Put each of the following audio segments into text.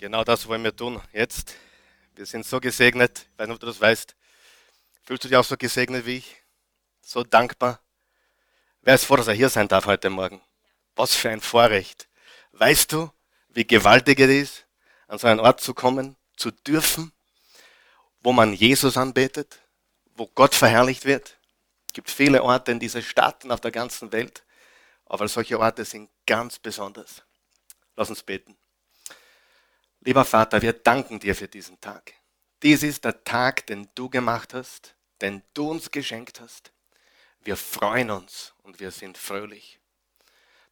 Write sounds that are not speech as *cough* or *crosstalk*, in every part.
Genau das wollen wir tun jetzt. Wir sind so gesegnet. Ich weiß nicht, ob du das weißt. Fühlst du dich auch so gesegnet wie ich? So dankbar? Wer ist froh, dass er hier sein darf heute Morgen? Was für ein Vorrecht. Weißt du, wie gewaltig es ist, an so einen Ort zu kommen, zu dürfen, wo man Jesus anbetet, wo Gott verherrlicht wird? Es gibt viele Orte in dieser Stadt und auf der ganzen Welt, aber solche Orte sind ganz besonders. Lass uns beten. Lieber Vater, wir danken dir für diesen Tag. Dies ist der Tag, den du gemacht hast, den du uns geschenkt hast. Wir freuen uns und wir sind fröhlich.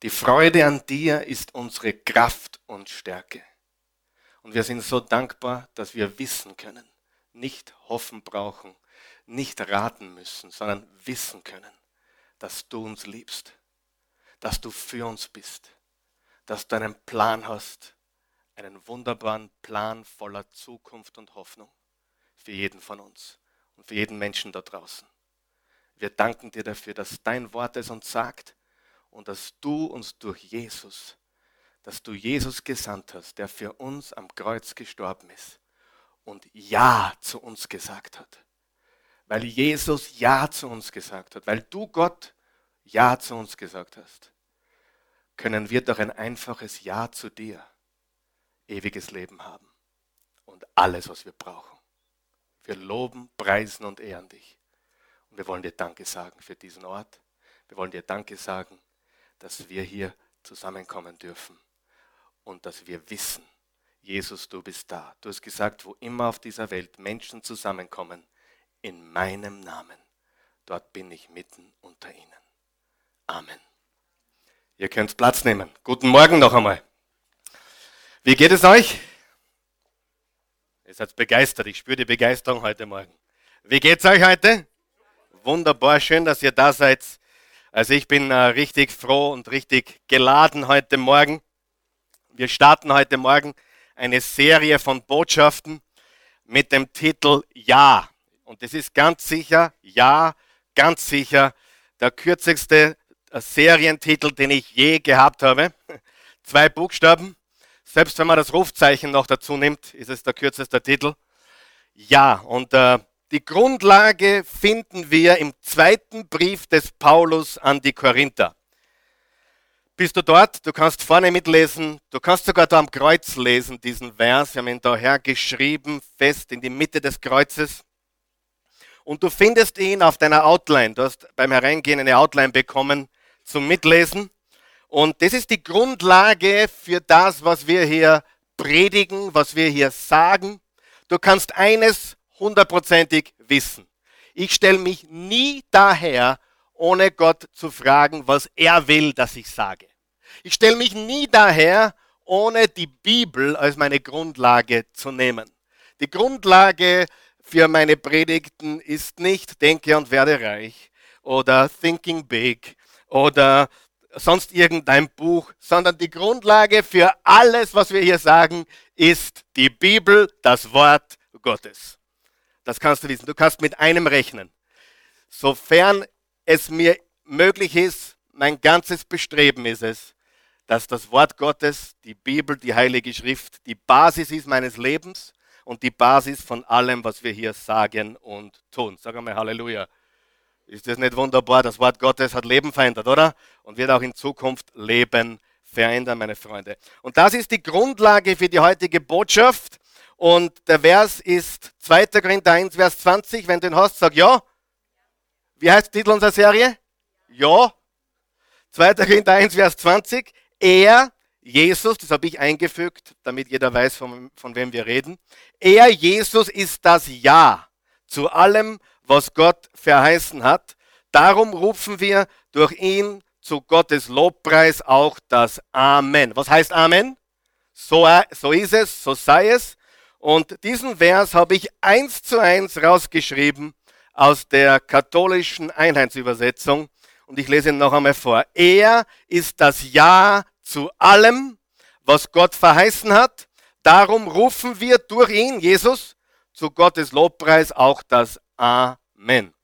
Die Freude an dir ist unsere Kraft und Stärke. Und wir sind so dankbar, dass wir wissen können, nicht hoffen brauchen, nicht raten müssen, sondern wissen können, dass du uns liebst, dass du für uns bist, dass du einen Plan hast, einen wunderbaren Plan voller Zukunft und Hoffnung für jeden von uns und für jeden Menschen da draußen. Wir danken dir dafür, dass dein Wort es uns sagt und dass du uns durch Jesus, dass du Jesus gesandt hast, der für uns am Kreuz gestorben ist und Ja zu uns gesagt hat. Weil Jesus Ja zu uns gesagt hat, weil du Gott Ja zu uns gesagt hast, können wir doch ein einfaches Ja zu dir ewiges Leben haben und alles, was wir brauchen. Wir loben, preisen und ehren dich. Und wir wollen dir Danke sagen für diesen Ort. Wir wollen dir Danke sagen, dass wir hier zusammenkommen dürfen und dass wir wissen, Jesus, du bist da. Du hast gesagt, wo immer auf dieser Welt Menschen zusammenkommen, in meinem Namen, dort bin ich mitten unter ihnen. Amen. Ihr könnt Platz nehmen. Guten Morgen noch einmal. Wie geht es euch? Ihr seid begeistert. Ich spüre die Begeisterung heute Morgen. Wie geht es euch heute? Wunderbar, schön, dass ihr da seid. Also ich bin äh, richtig froh und richtig geladen heute Morgen. Wir starten heute Morgen eine Serie von Botschaften mit dem Titel Ja. Und das ist ganz sicher, ja, ganz sicher der kürzeste äh, Serientitel, den ich je gehabt habe. *laughs* Zwei Buchstaben. Selbst wenn man das Rufzeichen noch dazu nimmt, ist es der kürzeste Titel. Ja, und äh, die Grundlage finden wir im zweiten Brief des Paulus an die Korinther. Bist du dort? Du kannst vorne mitlesen. Du kannst sogar da am Kreuz lesen, diesen Vers. Wir haben ihn daher geschrieben, fest in die Mitte des Kreuzes. Und du findest ihn auf deiner Outline. Du hast beim Hereingehen eine Outline bekommen zum Mitlesen. Und das ist die Grundlage für das, was wir hier predigen, was wir hier sagen. Du kannst eines hundertprozentig wissen. Ich stelle mich nie daher, ohne Gott zu fragen, was er will, dass ich sage. Ich stelle mich nie daher, ohne die Bibel als meine Grundlage zu nehmen. Die Grundlage für meine Predigten ist nicht Denke und werde reich oder Thinking Big oder sonst irgendein Buch, sondern die Grundlage für alles, was wir hier sagen, ist die Bibel, das Wort Gottes. Das kannst du wissen. Du kannst mit einem rechnen. Sofern es mir möglich ist, mein ganzes Bestreben ist es, dass das Wort Gottes, die Bibel, die Heilige Schrift, die Basis ist meines Lebens und die Basis von allem, was wir hier sagen und tun. Sag einmal Halleluja. Ist das nicht wunderbar? Das Wort Gottes hat Leben verändert, oder? Und wird auch in Zukunft Leben verändern, meine Freunde. Und das ist die Grundlage für die heutige Botschaft. Und der Vers ist 2. Korinther 1, Vers 20. Wenn du den hast, sag ja. Wie heißt der Titel unserer Serie? Ja. 2. Korinther 1, Vers 20. Er, Jesus, das habe ich eingefügt, damit jeder weiß, von, von wem wir reden. Er, Jesus, ist das Ja zu allem, was Gott verheißen hat. Darum rufen wir durch ihn zu Gottes Lobpreis auch das Amen. Was heißt Amen? So, so ist es, so sei es. Und diesen Vers habe ich eins zu eins rausgeschrieben aus der katholischen Einheitsübersetzung. Und ich lese ihn noch einmal vor. Er ist das Ja zu allem, was Gott verheißen hat. Darum rufen wir durch ihn, Jesus, zu Gottes Lobpreis auch das Amen. Und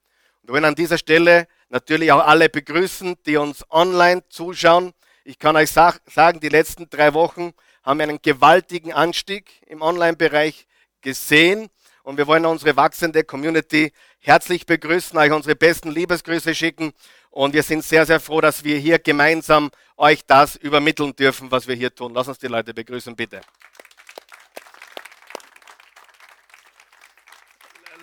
wir wollen an dieser Stelle natürlich auch alle begrüßen, die uns online zuschauen. Ich kann euch sagen, die letzten drei Wochen haben wir einen gewaltigen Anstieg im Online-Bereich gesehen. Und wir wollen unsere wachsende Community herzlich begrüßen, euch unsere besten Liebesgrüße schicken. Und wir sind sehr, sehr froh, dass wir hier gemeinsam euch das übermitteln dürfen, was wir hier tun. Lass uns die Leute begrüßen, bitte.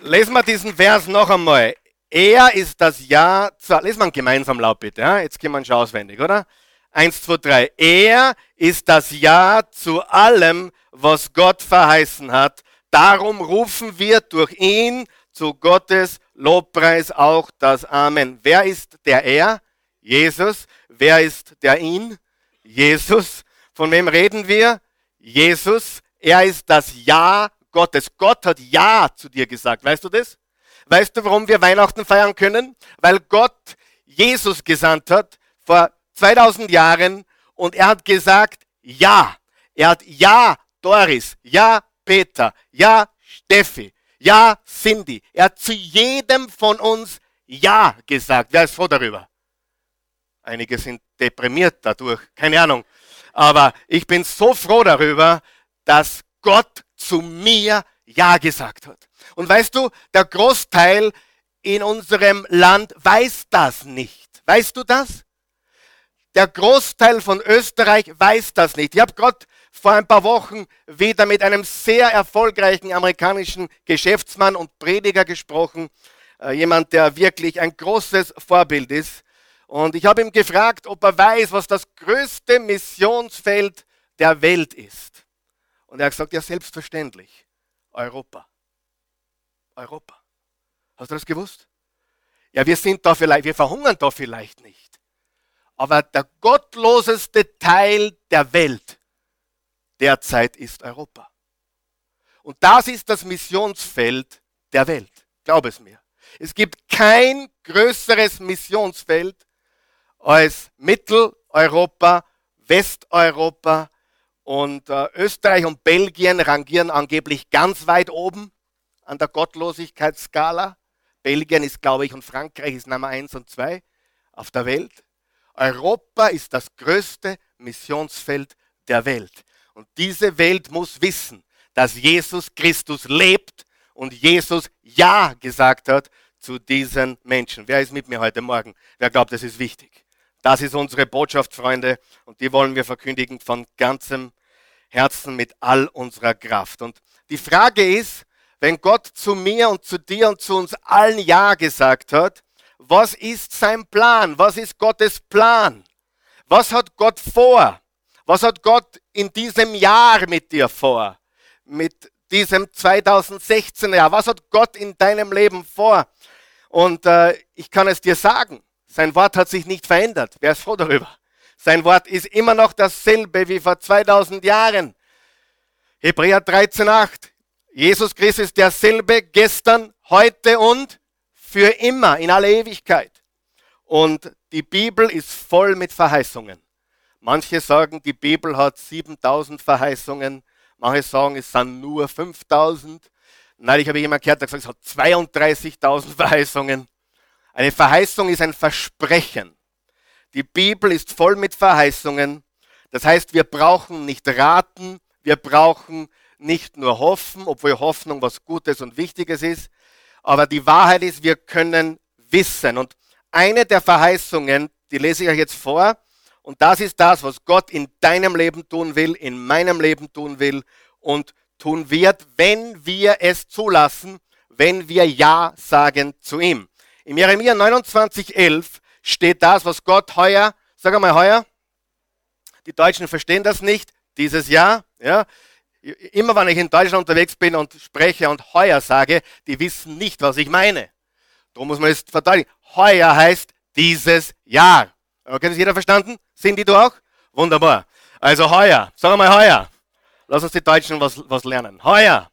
Lesen wir diesen Vers noch einmal. Er ist das Ja zu, lesen wir gemeinsam laut bitte, ja? jetzt gehen wir schon auswendig, oder? Eins, zwei, drei. Er ist das Ja zu allem, was Gott verheißen hat. Darum rufen wir durch ihn zu Gottes Lobpreis auch das Amen. Wer ist der Er? Jesus. Wer ist der ihn? Jesus. Von wem reden wir? Jesus. Er ist das Ja Gottes. Gott hat Ja zu dir gesagt. Weißt du das? Weißt du, warum wir Weihnachten feiern können? Weil Gott Jesus gesandt hat vor 2000 Jahren und er hat gesagt Ja. Er hat Ja Doris, Ja Peter, Ja Steffi, Ja Cindy. Er hat zu jedem von uns Ja gesagt. Wer ist froh darüber? Einige sind deprimiert dadurch, keine Ahnung. Aber ich bin so froh darüber, dass Gott zu mir Ja gesagt hat. Und weißt du, der Großteil in unserem Land weiß das nicht. Weißt du das? Der Großteil von Österreich weiß das nicht. Ich habe gerade vor ein paar Wochen wieder mit einem sehr erfolgreichen amerikanischen Geschäftsmann und Prediger gesprochen. Äh, jemand, der wirklich ein großes Vorbild ist. Und ich habe ihm gefragt, ob er weiß, was das größte Missionsfeld der Welt ist. Und er hat gesagt, ja, selbstverständlich. Europa. Europa. Hast du das gewusst? Ja, wir sind da vielleicht, wir verhungern da vielleicht nicht. Aber der gottloseste Teil der Welt derzeit ist Europa. Und das ist das Missionsfeld der Welt. Glaub es mir. Es gibt kein größeres Missionsfeld als Mitteleuropa, Westeuropa, und äh, Österreich und Belgien rangieren angeblich ganz weit oben an der Gottlosigkeitsskala. Belgien ist, glaube ich, und Frankreich ist Nummer eins und zwei auf der Welt. Europa ist das größte Missionsfeld der Welt. Und diese Welt muss wissen, dass Jesus Christus lebt und Jesus Ja gesagt hat zu diesen Menschen. Wer ist mit mir heute Morgen? Wer glaubt, das ist wichtig? Das ist unsere Botschaft, Freunde, und die wollen wir verkündigen von ganzem Herzen mit all unserer Kraft. Und die Frage ist, wenn Gott zu mir und zu dir und zu uns allen Ja gesagt hat, was ist sein Plan? Was ist Gottes Plan? Was hat Gott vor? Was hat Gott in diesem Jahr mit dir vor? Mit diesem 2016er Jahr? Was hat Gott in deinem Leben vor? Und äh, ich kann es dir sagen, sein Wort hat sich nicht verändert. Wer ist froh darüber? Sein Wort ist immer noch dasselbe wie vor 2000 Jahren. Hebräer 13,8. Jesus Christus ist derselbe gestern, heute und für immer, in aller Ewigkeit. Und die Bibel ist voll mit Verheißungen. Manche sagen, die Bibel hat 7000 Verheißungen. Manche sagen, es sind nur 5000. Nein, ich habe jemand gehört, der gesagt, es hat 32.000 Verheißungen. Eine Verheißung ist ein Versprechen. Die Bibel ist voll mit Verheißungen. Das heißt, wir brauchen nicht raten, wir brauchen nicht nur hoffen, obwohl Hoffnung was Gutes und Wichtiges ist. Aber die Wahrheit ist, wir können wissen. Und eine der Verheißungen, die lese ich euch jetzt vor. Und das ist das, was Gott in deinem Leben tun will, in meinem Leben tun will und tun wird, wenn wir es zulassen, wenn wir Ja sagen zu ihm. Im Jeremia 29,11 steht das, was Gott heuer, sag einmal heuer, die Deutschen verstehen das nicht, dieses Jahr, ja, immer wenn ich in Deutschland unterwegs bin und spreche und heuer sage, die wissen nicht, was ich meine. Darum muss man es verteidigen. Heuer heißt dieses Jahr. Okay, das jeder verstanden? Sind die du auch? Wunderbar. Also heuer. Sag mal heuer. Lass uns die Deutschen was, was lernen. Heuer.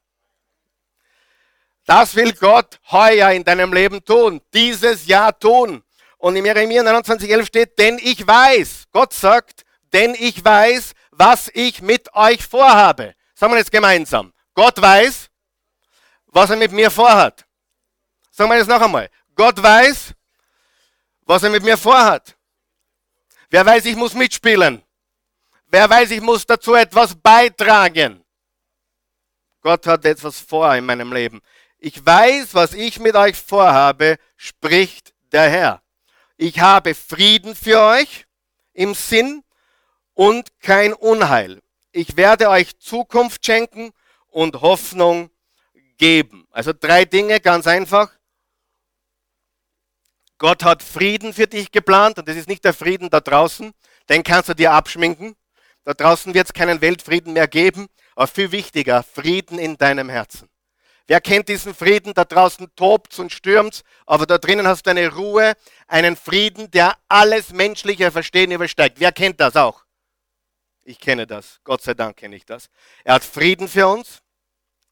Das will Gott heuer in deinem Leben tun. Dieses Jahr tun. Und im Jeremia 29,11 steht, denn ich weiß, Gott sagt, denn ich weiß, was ich mit euch vorhabe. Sagen wir jetzt gemeinsam. Gott weiß, was er mit mir vorhat. Sagen wir jetzt noch einmal. Gott weiß, was er mit mir vorhat. Wer weiß, ich muss mitspielen. Wer weiß, ich muss dazu etwas beitragen. Gott hat etwas vor in meinem Leben. Ich weiß, was ich mit euch vorhabe, spricht der Herr. Ich habe Frieden für euch im Sinn und kein Unheil. Ich werde euch Zukunft schenken und Hoffnung geben. Also drei Dinge, ganz einfach. Gott hat Frieden für dich geplant und das ist nicht der Frieden da draußen, den kannst du dir abschminken. Da draußen wird es keinen Weltfrieden mehr geben, aber viel wichtiger, Frieden in deinem Herzen. Wer kennt diesen Frieden? Da draußen tobt und stürmt, aber da drinnen hast du eine Ruhe, einen Frieden, der alles menschliche Verstehen übersteigt. Wer kennt das auch? Ich kenne das. Gott sei Dank kenne ich das. Er hat Frieden für uns.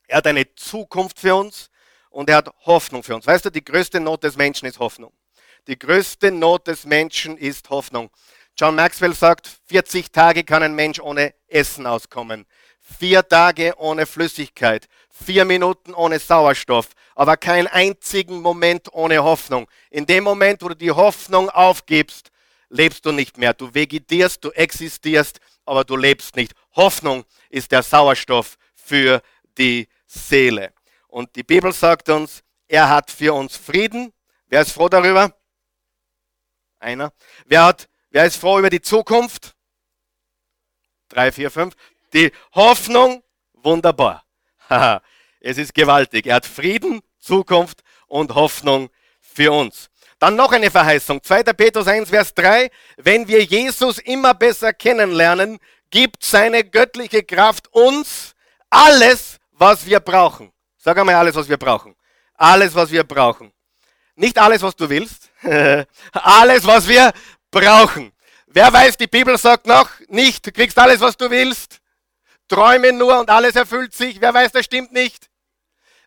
Er hat eine Zukunft für uns. Und er hat Hoffnung für uns. Weißt du, die größte Not des Menschen ist Hoffnung. Die größte Not des Menschen ist Hoffnung. John Maxwell sagt, 40 Tage kann ein Mensch ohne Essen auskommen. Vier Tage ohne Flüssigkeit. Vier Minuten ohne Sauerstoff. Aber keinen einzigen Moment ohne Hoffnung. In dem Moment, wo du die Hoffnung aufgibst, lebst du nicht mehr. Du vegetierst, du existierst, aber du lebst nicht. Hoffnung ist der Sauerstoff für die Seele. Und die Bibel sagt uns, er hat für uns Frieden. Wer ist froh darüber? Einer. Wer, hat, wer ist froh über die Zukunft? Drei, vier, fünf. Die Hoffnung, wunderbar. es ist gewaltig. Er hat Frieden, Zukunft und Hoffnung für uns. Dann noch eine Verheißung. 2. Petrus 1, Vers 3. Wenn wir Jesus immer besser kennenlernen, gibt seine göttliche Kraft uns alles, was wir brauchen. Sag einmal alles, was wir brauchen. Alles, was wir brauchen. Nicht alles, was du willst. *laughs* alles, was wir brauchen. Wer weiß, die Bibel sagt noch nicht, du kriegst alles, was du willst. Träume nur und alles erfüllt sich. Wer weiß, das stimmt nicht.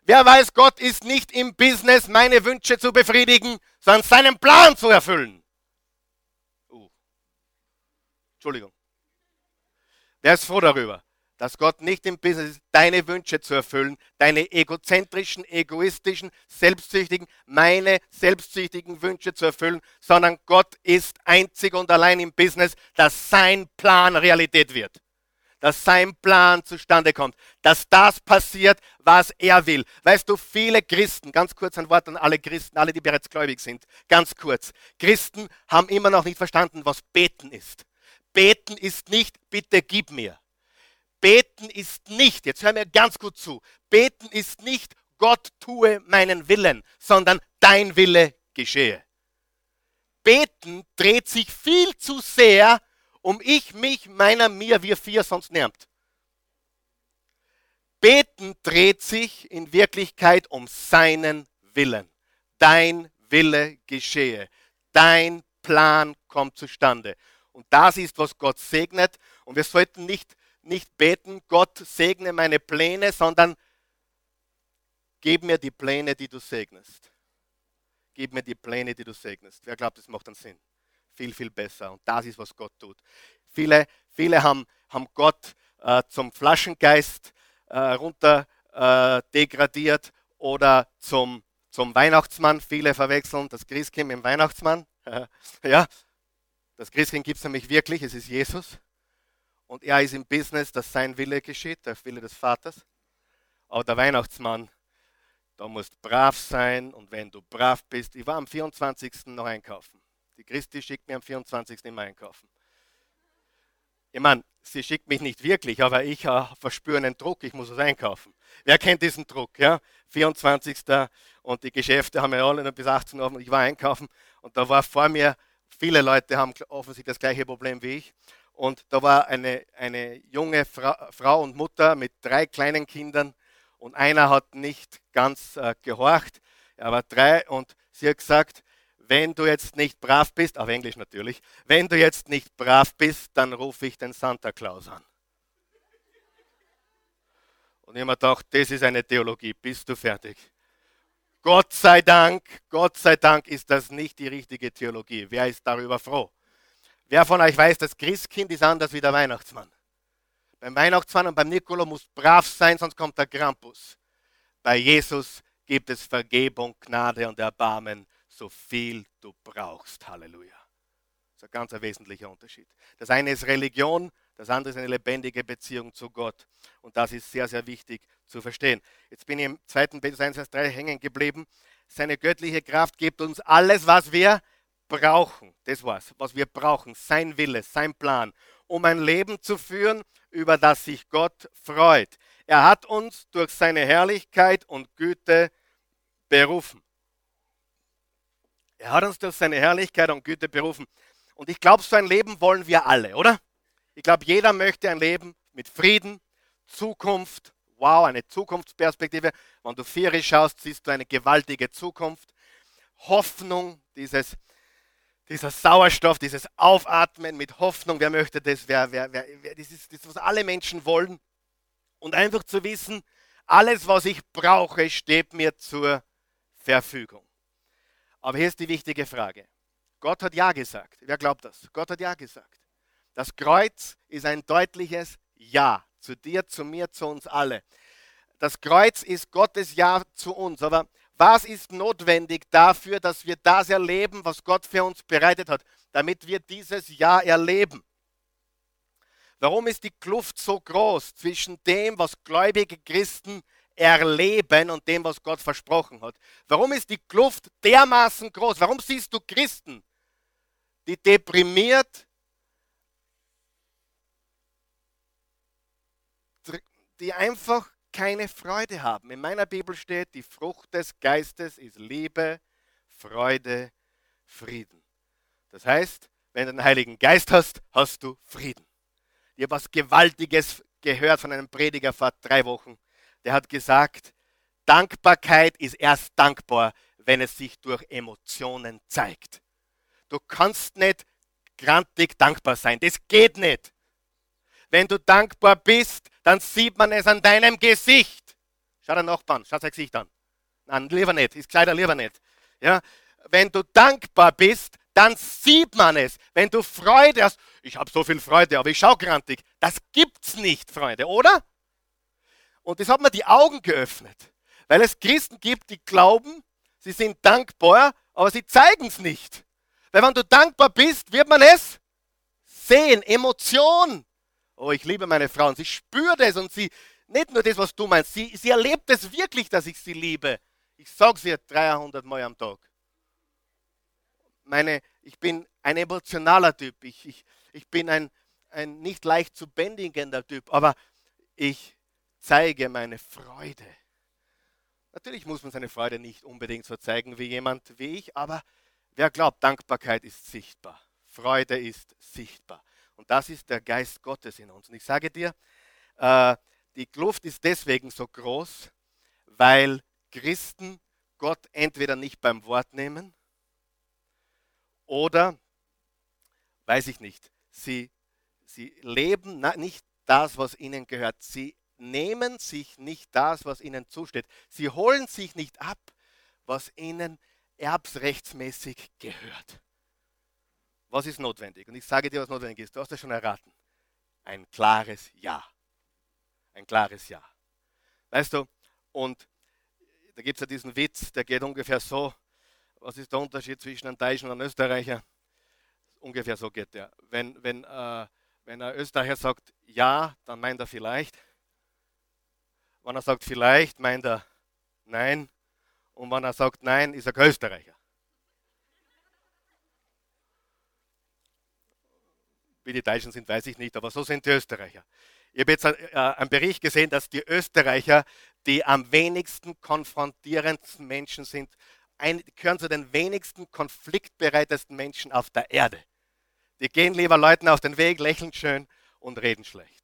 Wer weiß, Gott ist nicht im Business, meine Wünsche zu befriedigen, sondern seinen Plan zu erfüllen. Uh. Entschuldigung. Wer ist froh darüber, dass Gott nicht im Business ist, deine Wünsche zu erfüllen, deine egozentrischen, egoistischen, selbstsüchtigen, meine selbstsüchtigen Wünsche zu erfüllen, sondern Gott ist einzig und allein im Business, dass sein Plan Realität wird dass sein Plan zustande kommt, dass das passiert, was er will. Weißt du, viele Christen, ganz kurz ein Wort an alle Christen, alle, die bereits gläubig sind, ganz kurz. Christen haben immer noch nicht verstanden, was beten ist. Beten ist nicht, bitte gib mir. Beten ist nicht, jetzt hör mir ganz gut zu, beten ist nicht, Gott tue meinen Willen, sondern dein Wille geschehe. Beten dreht sich viel zu sehr um ich, mich, meiner, mir, wir vier, sonst niemand. Beten dreht sich in Wirklichkeit um seinen Willen. Dein Wille geschehe. Dein Plan kommt zustande. Und das ist, was Gott segnet. Und wir sollten nicht, nicht beten, Gott segne meine Pläne, sondern gib mir die Pläne, die du segnest. Gib mir die Pläne, die du segnest. Wer glaubt, das macht einen Sinn? Viel, viel besser. Und das ist, was Gott tut. Viele, viele haben, haben Gott äh, zum Flaschengeist äh, runter äh, degradiert oder zum, zum Weihnachtsmann. Viele verwechseln das Christkind mit dem Weihnachtsmann. *laughs* ja, das Christkind gibt es nämlich wirklich, es ist Jesus. Und er ist im Business, dass sein Wille geschieht, der Wille des Vaters. Aber der Weihnachtsmann, da musst brav sein und wenn du brav bist, ich war am 24. noch einkaufen. Die Christi schickt mir am 24. immer einkaufen. Ich meine, sie schickt mich nicht wirklich, aber ich äh, verspüre einen Druck, ich muss was einkaufen. Wer kennt diesen Druck? Ja? 24. und die Geschäfte haben ja alle noch bis 18 Uhr offen. Ich war einkaufen und da war vor mir, viele Leute haben offensichtlich das gleiche Problem wie ich. Und da war eine, eine junge Fra Frau und Mutter mit drei kleinen Kindern und einer hat nicht ganz äh, gehorcht. Er war drei und sie hat gesagt, wenn du jetzt nicht brav bist, auf Englisch natürlich, wenn du jetzt nicht brav bist, dann rufe ich den Santa Claus an. Und ich habe mir gedacht, das ist eine Theologie, bist du fertig? Gott sei Dank, Gott sei Dank ist das nicht die richtige Theologie. Wer ist darüber froh? Wer von euch weiß, das Christkind ist anders wie der Weihnachtsmann? Beim Weihnachtsmann und beim Nikolaus muss brav sein, sonst kommt der Krampus. Bei Jesus gibt es Vergebung, Gnade und Erbarmen so viel du brauchst. Halleluja. Das ist ein ganz wesentlicher Unterschied. Das eine ist Religion, Das andere ist eine lebendige Beziehung zu Gott. Und das ist sehr, sehr wichtig zu verstehen. Jetzt bin ich im 2. Petrus 1, Vers 3 hängen geblieben. Seine göttliche Kraft gibt uns alles, was wir brauchen. Das war's, was wir brauchen. Sein Wille, sein Plan, um ein Leben zu führen, über das sich Gott freut. Er hat uns durch seine Herrlichkeit und Güte berufen. Er hat uns durch seine Herrlichkeit und Güte berufen. Und ich glaube, so ein Leben wollen wir alle, oder? Ich glaube, jeder möchte ein Leben mit Frieden, Zukunft, wow, eine Zukunftsperspektive. Wenn du Viere schaust, siehst du eine gewaltige Zukunft. Hoffnung, dieses, dieser Sauerstoff, dieses Aufatmen mit Hoffnung. Wer möchte das? Wer, wer, wer, wer, das, ist, das ist, was alle Menschen wollen. Und einfach zu wissen, alles, was ich brauche, steht mir zur Verfügung. Aber hier ist die wichtige Frage. Gott hat Ja gesagt. Wer glaubt das? Gott hat Ja gesagt. Das Kreuz ist ein deutliches Ja zu dir, zu mir, zu uns alle. Das Kreuz ist Gottes Ja zu uns. Aber was ist notwendig dafür, dass wir das erleben, was Gott für uns bereitet hat, damit wir dieses Ja erleben? Warum ist die Kluft so groß zwischen dem, was gläubige Christen erleben und dem, was Gott versprochen hat? Warum ist die Kluft dermaßen groß? Warum siehst du Christen, die deprimiert, die einfach keine Freude haben. In meiner Bibel steht, die Frucht des Geistes ist Liebe, Freude, Frieden. Das heißt, wenn du den Heiligen Geist hast, hast du Frieden. Ich habe was Gewaltiges gehört von einem Prediger vor drei Wochen. Der hat gesagt, Dankbarkeit ist erst dankbar, wenn es sich durch Emotionen zeigt. Du kannst nicht grantig dankbar sein. Das geht nicht. Wenn du dankbar bist, dann sieht man es an deinem Gesicht. Schau den Nachbarn, schau sein Gesicht an. Nein, lieber nicht, ist leider lieber nicht. Ja? Wenn du dankbar bist, dann sieht man es. Wenn du Freude hast, ich habe so viel Freude, aber ich schaue grantig. Das gibt's nicht, Freunde, oder? Und das hat mir die Augen geöffnet. Weil es Christen gibt, die glauben, sie sind dankbar, aber sie zeigen es nicht. Weil wenn du dankbar bist, wird man es sehen. Emotion. Oh, ich liebe meine Frau und sie spürt es und sie, nicht nur das, was du meinst, sie, sie erlebt es wirklich, dass ich sie liebe. Ich sage es ihr 300 Mal am Tag. Meine, ich bin ein emotionaler Typ. Ich, ich, ich bin ein, ein nicht leicht zu bändigender Typ, aber ich zeige meine Freude. Natürlich muss man seine Freude nicht unbedingt so zeigen wie jemand wie ich, aber wer glaubt, Dankbarkeit ist sichtbar, Freude ist sichtbar. Und das ist der Geist Gottes in uns. Und ich sage dir, äh, die Kluft ist deswegen so groß, weil Christen Gott entweder nicht beim Wort nehmen oder, weiß ich nicht, sie, sie leben nicht das, was ihnen gehört. Sie nehmen sich nicht das, was ihnen zusteht. Sie holen sich nicht ab, was ihnen erbsrechtsmäßig gehört. Was ist notwendig? Und ich sage dir, was notwendig ist. Du hast es schon erraten. Ein klares Ja. Ein klares Ja. Weißt du, und da gibt es ja diesen Witz, der geht ungefähr so. Was ist der Unterschied zwischen einem Deutschen und einem Österreicher? Ungefähr so geht der. Wenn, wenn, äh, wenn ein Österreicher sagt Ja, dann meint er vielleicht. Wenn er sagt vielleicht, meint er Nein. Und wenn er sagt Nein, ist er kein Österreicher. Wie die Deutschen sind, weiß ich nicht, aber so sind die Österreicher. Ich habe jetzt äh, einen Bericht gesehen, dass die Österreicher die am wenigsten konfrontierendsten Menschen sind, ein, gehören zu den wenigsten konfliktbereitesten Menschen auf der Erde. Die gehen lieber Leuten auf den Weg, lächeln schön und reden schlecht.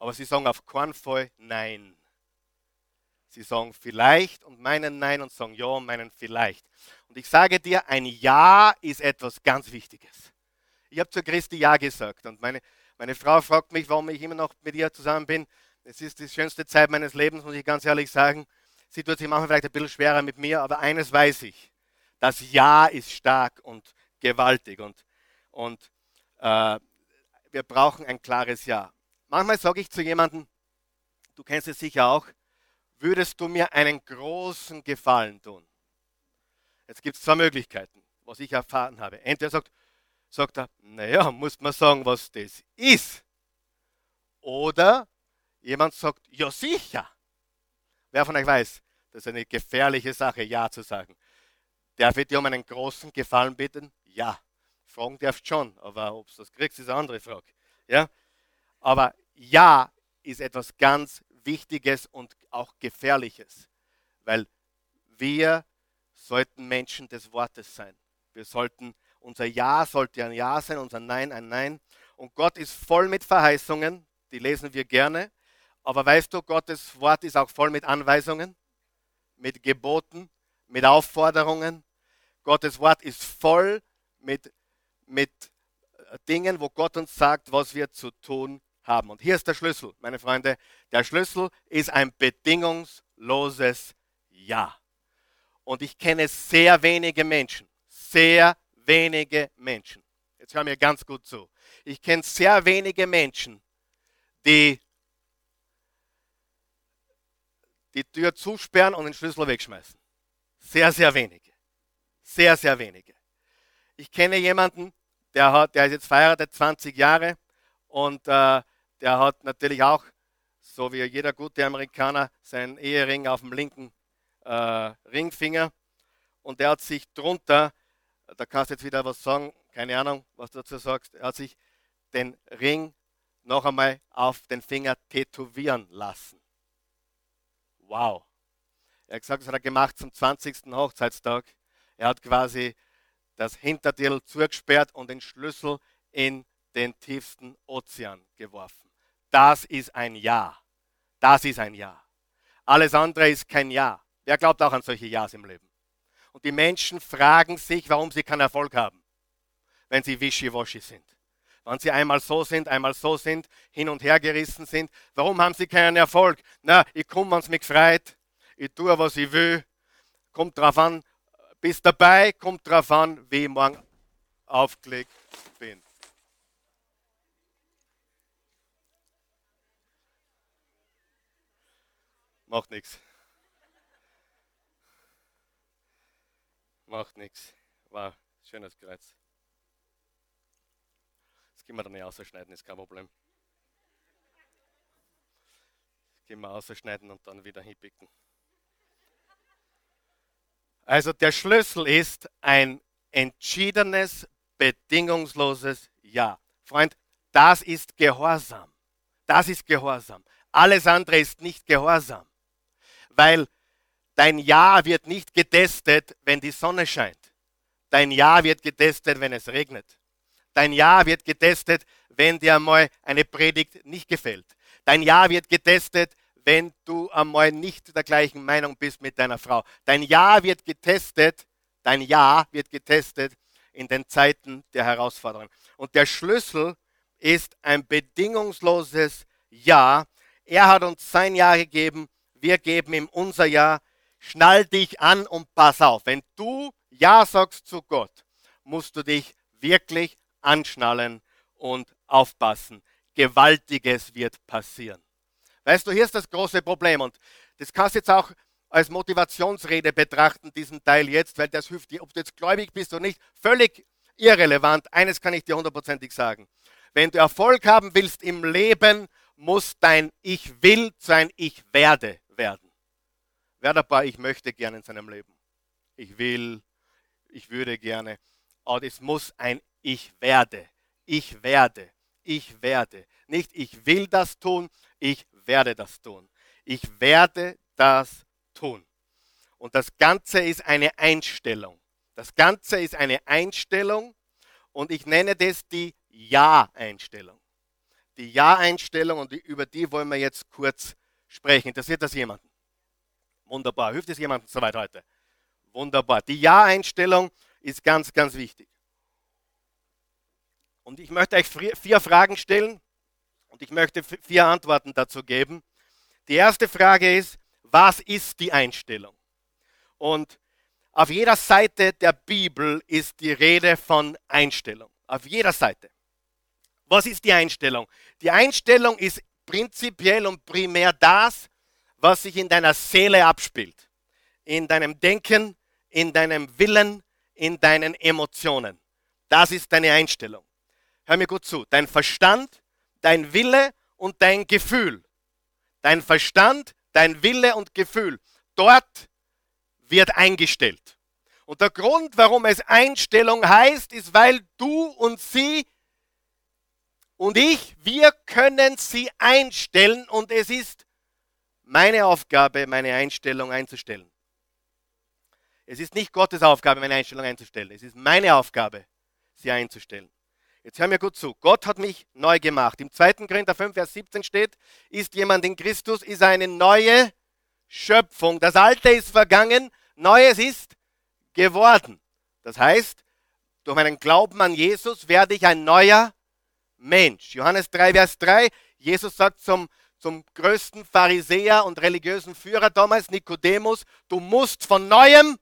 Aber sie sagen auf keinen Fall Nein. Sie sagen vielleicht und meinen Nein und sagen Ja und meinen vielleicht. Und ich sage dir, ein Ja ist etwas ganz Wichtiges. Ich habe zu Christi Ja gesagt und meine, meine Frau fragt mich, warum ich immer noch mit ihr zusammen bin. Es ist die schönste Zeit meines Lebens, muss ich ganz ehrlich sagen. Sie tut sich manchmal vielleicht ein bisschen schwerer mit mir, aber eines weiß ich. Das Ja ist stark und gewaltig und, und äh, wir brauchen ein klares Ja. Manchmal sage ich zu jemandem, du kennst es sicher auch, würdest du mir einen großen Gefallen tun? Jetzt gibt es zwei Möglichkeiten, was ich erfahren habe. Entweder sagt, sagt er, naja, muss man sagen, was das ist. Oder jemand sagt, ja sicher. Wer von euch weiß, das ist eine gefährliche Sache, Ja zu sagen. Darf ich dir um einen großen Gefallen bitten? Ja. Fragen darfst schon, aber ob du das kriegst, ist eine andere Frage. Ja? Aber Ja ist etwas ganz Wichtiges und auch Gefährliches, weil wir sollten Menschen des Wortes sein. Wir sollten, unser Ja sollte ein Ja sein, unser Nein ein Nein. Und Gott ist voll mit Verheißungen, die lesen wir gerne. Aber weißt du, Gottes Wort ist auch voll mit Anweisungen, mit Geboten, mit Aufforderungen. Gottes Wort ist voll mit, mit äh, Dingen, wo Gott uns sagt, was wir zu tun haben. Und hier ist der Schlüssel, meine Freunde. Der Schlüssel ist ein bedingungsloses Ja. Und ich kenne sehr wenige Menschen, sehr wenige Menschen. Jetzt hör mir ganz gut zu. Ich kenne sehr wenige Menschen, die die Tür zusperren und den Schlüssel wegschmeißen. Sehr, sehr wenige. Sehr, sehr wenige. Ich kenne jemanden, der, hat, der ist jetzt verheiratet, 20 Jahre, und äh, der hat natürlich auch, so wie jeder gute Amerikaner, seinen Ehering auf dem linken äh, Ringfinger. Und der hat sich drunter, da kannst du jetzt wieder was sagen, keine Ahnung, was du dazu sagst, er hat sich den Ring noch einmal auf den Finger tätowieren lassen. Wow. Er hat gesagt, das hat er gemacht zum 20. Hochzeitstag. Er hat quasi das Hinterteil zugesperrt und den Schlüssel in den tiefsten Ozean geworfen. Das ist ein Ja. Das ist ein Ja. Alles andere ist kein Ja. Wer glaubt auch an solche Ja's im Leben? Und die Menschen fragen sich, warum sie keinen Erfolg haben, wenn sie wischiwaschi sind. Wenn sie einmal so sind, einmal so sind, hin und her gerissen sind. Warum haben sie keinen Erfolg? Na, ich komme, wenn es mich freut. Ich tue, was ich will. Kommt drauf an, bis dabei, kommt drauf an, wie ich morgen aufgelegt bin. Macht nichts. Macht nichts. War schönes Kreuz. Das können wir dann nicht ausschneiden, ist kein Problem. Das können wir ausschneiden und dann wieder hinpicken. Also der Schlüssel ist ein entschiedenes, bedingungsloses Ja. Freund, das ist Gehorsam. Das ist Gehorsam. Alles andere ist nicht Gehorsam weil dein Ja wird nicht getestet, wenn die Sonne scheint. Dein Ja wird getestet, wenn es regnet. Dein Ja wird getestet, wenn dir einmal eine Predigt nicht gefällt. Dein Ja wird getestet, wenn du einmal nicht der gleichen Meinung bist mit deiner Frau. Dein Ja wird getestet, dein Ja wird getestet in den Zeiten der Herausforderung. Und der Schlüssel ist ein bedingungsloses Ja. Er hat uns sein Ja gegeben wir geben ihm unser Ja. Schnall dich an und pass auf. Wenn du Ja sagst zu Gott, musst du dich wirklich anschnallen und aufpassen. Gewaltiges wird passieren. Weißt du, hier ist das große Problem und das kannst du jetzt auch als Motivationsrede betrachten, diesen Teil jetzt, weil das hilft dir, ob du jetzt gläubig bist oder nicht, völlig irrelevant. Eines kann ich dir hundertprozentig sagen. Wenn du Erfolg haben willst im Leben, muss dein Ich will zu ein Ich werde werden. Wer dabei, ich möchte gerne in seinem Leben. Ich will, ich würde gerne. Aber es muss ein Ich werde. Ich werde. Ich werde. Nicht ich will das tun, ich werde das tun. Ich werde das tun. Und das Ganze ist eine Einstellung. Das Ganze ist eine Einstellung und ich nenne das die Ja-Einstellung. Die Ja-Einstellung und über die wollen wir jetzt kurz sprechen. Interessiert das jemanden? Wunderbar. Hilft es jemandem soweit heute? Wunderbar. Die Ja-Einstellung ist ganz, ganz wichtig. Und ich möchte euch vier Fragen stellen und ich möchte vier Antworten dazu geben. Die erste Frage ist, was ist die Einstellung? Und auf jeder Seite der Bibel ist die Rede von Einstellung. Auf jeder Seite. Was ist die Einstellung? Die Einstellung ist prinzipiell und primär das, was sich in deiner Seele abspielt. In deinem Denken, in deinem Willen, in deinen Emotionen. Das ist deine Einstellung. Hör mir gut zu. Dein Verstand, dein Wille und dein Gefühl. Dein Verstand, dein Wille und Gefühl. Dort wird eingestellt. Und der Grund, warum es Einstellung heißt, ist, weil du und sie und ich, wir können sie einstellen und es ist meine Aufgabe, meine Einstellung einzustellen. Es ist nicht Gottes Aufgabe, meine Einstellung einzustellen. Es ist meine Aufgabe, sie einzustellen. Jetzt hör mir gut zu. Gott hat mich neu gemacht. Im 2. Korinther 5, Vers 17 steht, ist jemand in Christus, ist eine neue Schöpfung. Das Alte ist vergangen, Neues ist geworden. Das heißt, durch meinen Glauben an Jesus werde ich ein neuer Mensch. Johannes 3, Vers 3, Jesus sagt zum, zum größten Pharisäer und religiösen Führer damals, Nikodemus, du musst von neuem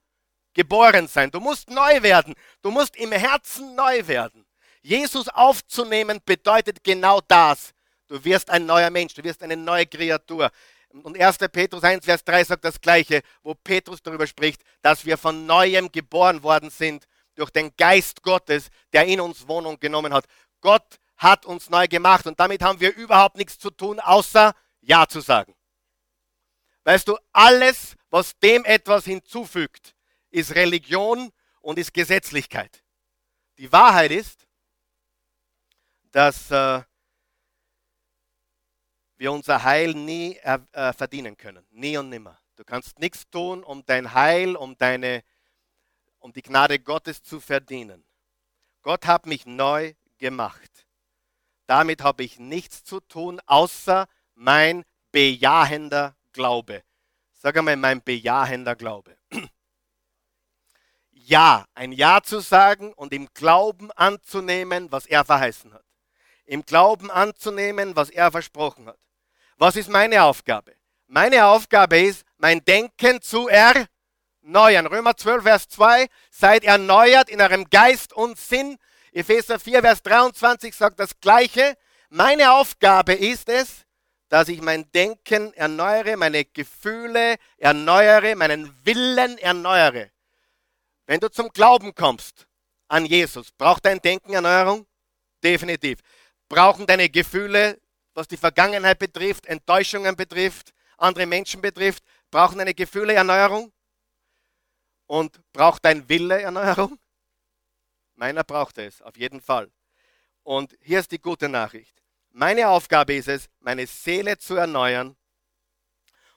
geboren sein. Du musst neu werden. Du musst im Herzen neu werden. Jesus aufzunehmen bedeutet genau das. Du wirst ein neuer Mensch, du wirst eine neue Kreatur. Und 1. Petrus 1, Vers 3 sagt das Gleiche, wo Petrus darüber spricht, dass wir von neuem geboren worden sind durch den Geist Gottes, der in uns Wohnung genommen hat. Gott hat uns neu gemacht und damit haben wir überhaupt nichts zu tun, außer Ja zu sagen. Weißt du, alles, was dem etwas hinzufügt, ist Religion und ist Gesetzlichkeit. Die Wahrheit ist, dass äh, wir unser Heil nie äh, verdienen können. Nie und nimmer. Du kannst nichts tun, um dein Heil, um deine, um die Gnade Gottes zu verdienen. Gott hat mich neu gemacht. Damit habe ich nichts zu tun, außer mein bejahender Glaube. Sag einmal, mein bejahender Glaube. *clears throat* Ja, ein Ja zu sagen und im Glauben anzunehmen, was er verheißen hat. Im Glauben anzunehmen, was er versprochen hat. Was ist meine Aufgabe? Meine Aufgabe ist, mein Denken zu erneuern. Römer 12, Vers 2, seid erneuert in eurem Geist und Sinn. Epheser 4, Vers 23 sagt das Gleiche. Meine Aufgabe ist es, dass ich mein Denken erneuere, meine Gefühle erneuere, meinen Willen erneuere. Wenn du zum Glauben kommst an Jesus, braucht dein Denken Erneuerung? Definitiv. Brauchen deine Gefühle, was die Vergangenheit betrifft, Enttäuschungen betrifft, andere Menschen betrifft, brauchen deine Gefühle Erneuerung? Und braucht dein Wille Erneuerung? Meiner braucht es, auf jeden Fall. Und hier ist die gute Nachricht. Meine Aufgabe ist es, meine Seele zu erneuern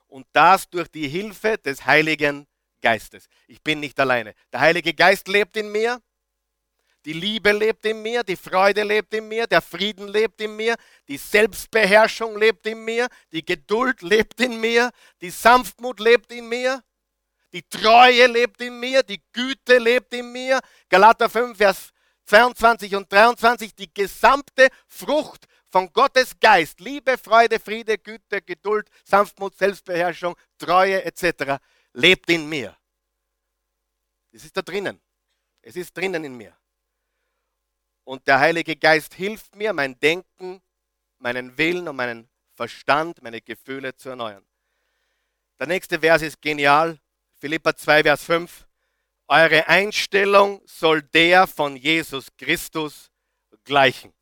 und das durch die Hilfe des Heiligen Geistes. Ich bin nicht alleine. Der Heilige Geist lebt in mir. Die Liebe lebt in mir, die Freude lebt in mir, der Frieden lebt in mir, die Selbstbeherrschung lebt in mir, die Geduld lebt in mir, die Sanftmut lebt in mir, die Treue lebt in mir, die Güte lebt in mir. Galater 5, Vers 22 und 23, die gesamte Frucht von Gottes Geist, Liebe, Freude, Friede, Güte, Geduld, Sanftmut, Selbstbeherrschung, Treue etc lebt in mir. Es ist da drinnen. Es ist drinnen in mir. Und der Heilige Geist hilft mir, mein Denken, meinen Willen und meinen Verstand, meine Gefühle zu erneuern. Der nächste Vers ist genial. Philippa 2, Vers 5. Eure Einstellung soll der von Jesus Christus gleichen.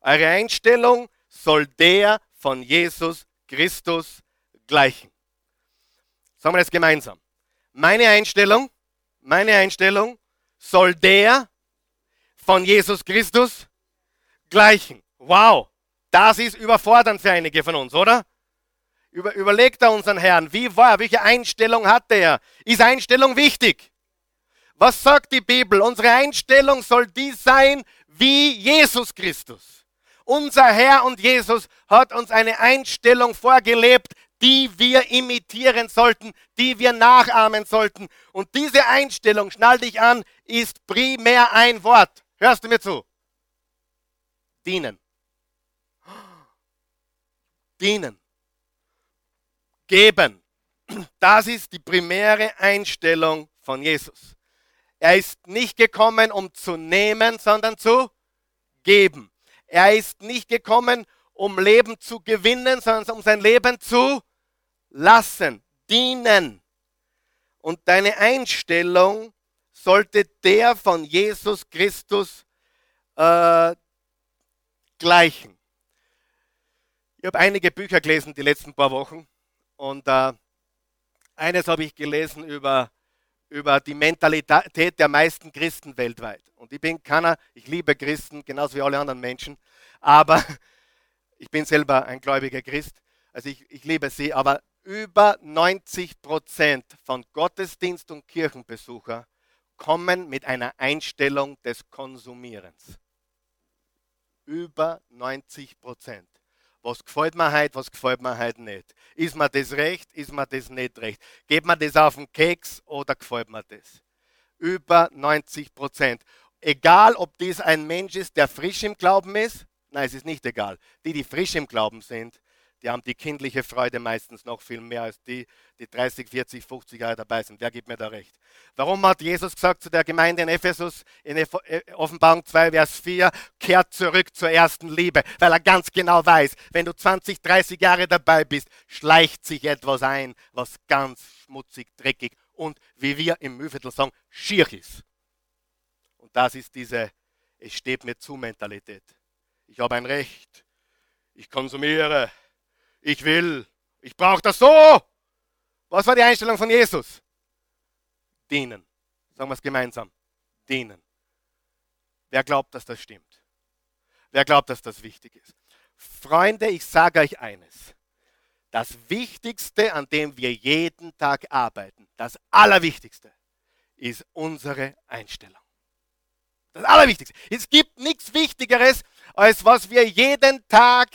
Eure Einstellung soll der von Jesus Christus gleichen. Sagen wir das gemeinsam. Meine Einstellung, meine Einstellung soll der von Jesus Christus gleichen. Wow, das ist überfordernd für einige von uns, oder? Über, überlegt er unseren Herrn, wie war er, welche Einstellung hatte er? Ist Einstellung wichtig? Was sagt die Bibel? Unsere Einstellung soll die sein wie Jesus Christus. Unser Herr und Jesus hat uns eine Einstellung vorgelebt, die wir imitieren sollten, die wir nachahmen sollten. Und diese Einstellung, schnall dich an, ist primär ein Wort. Hörst du mir zu? Dienen. Dienen. Geben. Das ist die primäre Einstellung von Jesus. Er ist nicht gekommen, um zu nehmen, sondern zu geben. Er ist nicht gekommen, um Leben zu gewinnen, sondern um sein Leben zu lassen, dienen. Und deine Einstellung sollte der von Jesus Christus äh, gleichen. Ich habe einige Bücher gelesen die letzten paar Wochen und äh, eines habe ich gelesen über, über die Mentalität der meisten Christen weltweit. Und ich bin keiner, ich liebe Christen, genauso wie alle anderen Menschen, aber *laughs* ich bin selber ein gläubiger Christ, also ich, ich liebe sie, aber über 90 Prozent von Gottesdienst- und Kirchenbesucher kommen mit einer Einstellung des Konsumierens. Über 90 Prozent. Was gefällt mir heute, was gefällt mir heute nicht? Ist mir das recht, ist mir das nicht recht? Geht mir das auf den Keks oder gefällt mir das? Über 90 Prozent. Egal, ob dies ein Mensch ist, der frisch im Glauben ist, nein, es ist nicht egal. Die, die frisch im Glauben sind, die haben die kindliche Freude meistens noch viel mehr als die, die 30, 40, 50 Jahre dabei sind. Wer gibt mir da recht? Warum hat Jesus gesagt zu der Gemeinde in Ephesus in äh, Offenbarung 2, Vers 4, kehrt zurück zur ersten Liebe? Weil er ganz genau weiß, wenn du 20, 30 Jahre dabei bist, schleicht sich etwas ein, was ganz schmutzig, dreckig und, wie wir im Mühviertel sagen, schier ist. Und das ist diese Es steht mir zu Mentalität. Ich habe ein Recht. Ich konsumiere ich will, ich brauche das so. Was war die Einstellung von Jesus? Dienen. Sagen wir es gemeinsam. Dienen. Wer glaubt, dass das stimmt? Wer glaubt, dass das wichtig ist? Freunde, ich sage euch eines. Das Wichtigste, an dem wir jeden Tag arbeiten, das Allerwichtigste, ist unsere Einstellung. Das Allerwichtigste. Es gibt nichts Wichtigeres, als was wir jeden Tag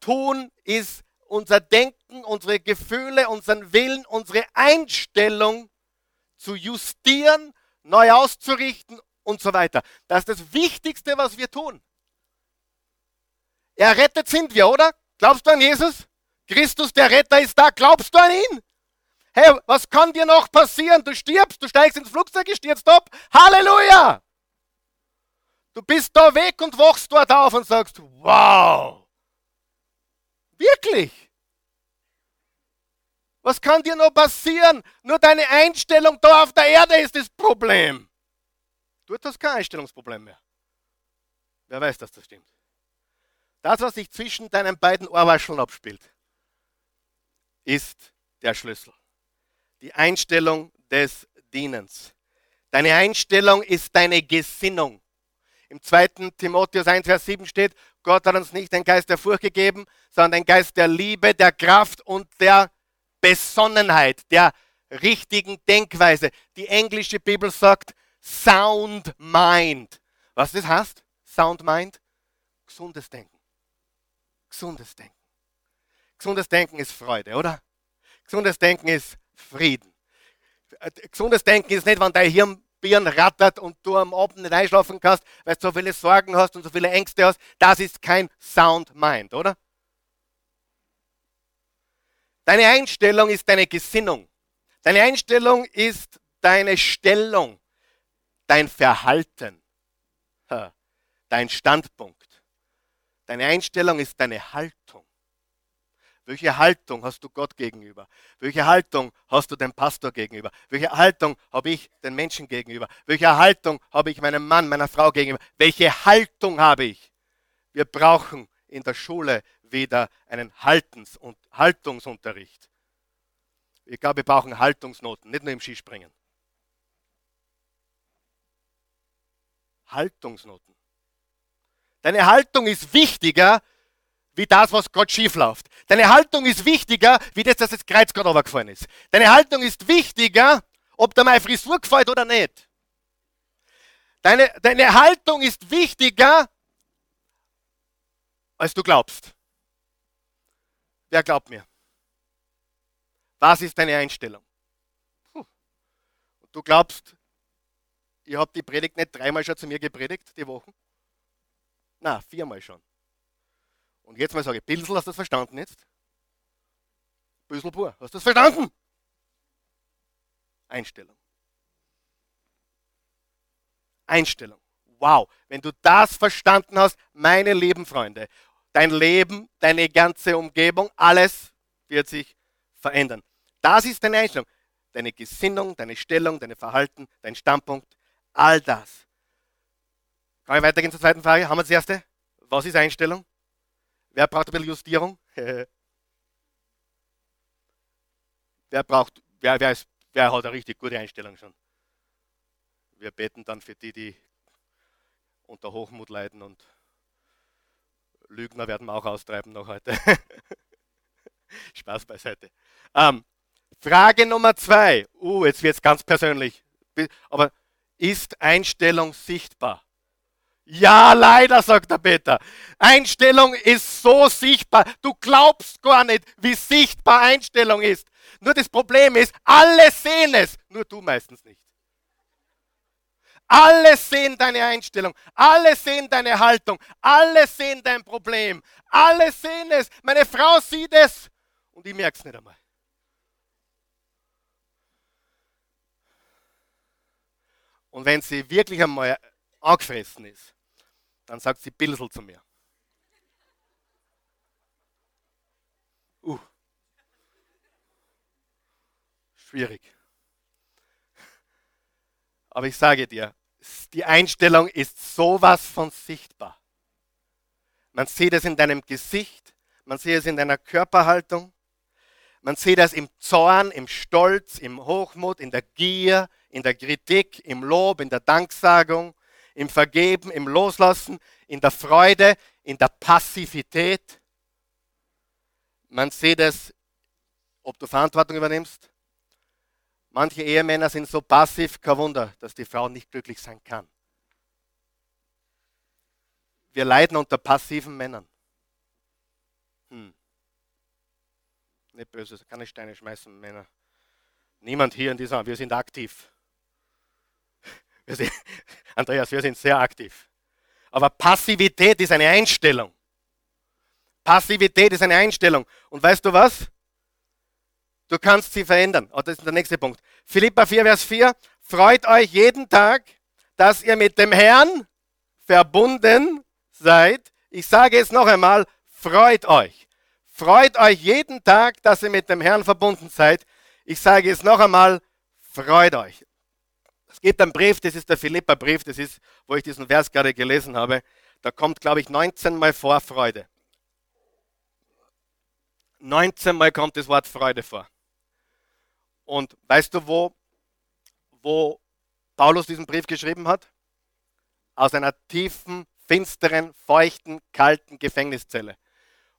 tun, ist unser Denken, unsere Gefühle, unseren Willen, unsere Einstellung zu justieren, neu auszurichten und so weiter. Das ist das Wichtigste, was wir tun. Errettet sind wir, oder? Glaubst du an Jesus? Christus, der Retter, ist da. Glaubst du an ihn? Hey, was kann dir noch passieren? Du stirbst, du steigst ins Flugzeug, stürzt ab. Halleluja! Du bist da weg und wachst dort auf und sagst, wow, Wirklich. Was kann dir noch passieren? Nur deine Einstellung da auf der Erde ist das Problem. Du hast kein Einstellungsproblem mehr. Wer weiß, dass das stimmt. Das, was sich zwischen deinen beiden Ohrwascheln abspielt, ist der Schlüssel. Die Einstellung des Dienens. Deine Einstellung ist deine Gesinnung. Im 2. Timotheus 1, Vers 7 steht, Gott hat uns nicht den Geist der Furcht gegeben, sondern den Geist der Liebe, der Kraft und der Besonnenheit, der richtigen Denkweise. Die englische Bibel sagt Sound Mind. Was das heißt? Sound Mind? Gesundes Denken. Gesundes Denken. Gesundes Denken ist Freude, oder? Gesundes Denken ist Frieden. Gesundes Denken ist nicht, wenn dein Hirn Birn rattert und du am Abend nicht einschlafen kannst, weil du so viele Sorgen hast und so viele Ängste hast, das ist kein Sound Mind, oder? Deine Einstellung ist deine Gesinnung. Deine Einstellung ist deine Stellung, dein Verhalten, dein Standpunkt. Deine Einstellung ist deine Haltung. Welche Haltung hast du Gott gegenüber? Welche Haltung hast du dem Pastor gegenüber? Welche Haltung habe ich den Menschen gegenüber? Welche Haltung habe ich meinem Mann, meiner Frau gegenüber? Welche Haltung habe ich? Wir brauchen in der Schule wieder einen Haltens- und Haltungsunterricht. Ich glaube, wir brauchen Haltungsnoten, nicht nur im Skispringen. Haltungsnoten. Deine Haltung ist wichtiger wie das, was Gott schief läuft. Deine Haltung ist wichtiger, wie das, dass das Kreuz gerade runtergefallen ist. Deine Haltung ist wichtiger, ob dir meine Frisur gefällt oder nicht. Deine, deine Haltung ist wichtiger, als du glaubst. Wer glaubt mir? Was ist deine Einstellung? Puh. Du glaubst, ich habe die Predigt nicht dreimal schon zu mir gepredigt, die Wochen? Na, viermal schon. Und jetzt mal sage ich, Pilsel, hast du das verstanden jetzt? Büsselpur, hast du das verstanden? Einstellung. Einstellung. Wow, wenn du das verstanden hast, meine lieben Freunde, dein Leben, deine ganze Umgebung, alles wird sich verändern. Das ist deine Einstellung. Deine Gesinnung, deine Stellung, dein Verhalten, dein Standpunkt, all das Kann ich weitergehen zur zweiten Frage? Haben wir das erste? Was ist Einstellung? Wer braucht ein bisschen Justierung? *laughs* wer braucht, wer, wer, ist, wer hat eine richtig gute Einstellung schon? Wir beten dann für die, die unter Hochmut leiden und Lügner werden wir auch austreiben noch heute. *laughs* Spaß beiseite. Ähm, Frage Nummer zwei. Uh, jetzt wird es ganz persönlich. Aber ist Einstellung sichtbar? Ja, leider, sagt der Peter. Einstellung ist so sichtbar. Du glaubst gar nicht, wie sichtbar Einstellung ist. Nur das Problem ist, alle sehen es, nur du meistens nicht. Alle sehen deine Einstellung, alle sehen deine Haltung, alle sehen dein Problem, alle sehen es. Meine Frau sieht es und ich merke es nicht einmal. Und wenn sie wirklich einmal angefressen ist, dann sagt sie Bilsel zu mir. Uh. Schwierig. Aber ich sage dir, die Einstellung ist sowas von sichtbar. Man sieht es in deinem Gesicht, man sieht es in deiner Körperhaltung, man sieht es im Zorn, im Stolz, im Hochmut, in der Gier, in der Kritik, im Lob, in der Danksagung, im Vergeben, im Loslassen, in der Freude, in der Passivität. Man sieht es, ob du Verantwortung übernimmst. Manche Ehemänner sind so passiv, kein Wunder, dass die Frau nicht glücklich sein kann. Wir leiden unter passiven Männern. Hm. Nicht böse, keine Steine schmeißen, Männer. Niemand hier in dieser, wir sind aktiv. Sind, *laughs* Andreas, wir sind sehr aktiv. Aber Passivität ist eine Einstellung. Passivität ist eine Einstellung. Und weißt du was? Du kannst sie verändern. Oh, das ist der nächste Punkt. Philippa 4, Vers 4. Freut euch jeden Tag, dass ihr mit dem Herrn verbunden seid. Ich sage es noch einmal, freut euch. Freut euch jeden Tag, dass ihr mit dem Herrn verbunden seid. Ich sage es noch einmal, freut euch. Es gibt einen Brief, das ist der Philippa-Brief, das ist, wo ich diesen Vers gerade gelesen habe. Da kommt, glaube ich, 19 Mal vor Freude. 19 Mal kommt das Wort Freude vor. Und weißt du, wo, wo Paulus diesen Brief geschrieben hat? Aus einer tiefen, finsteren, feuchten, kalten Gefängniszelle.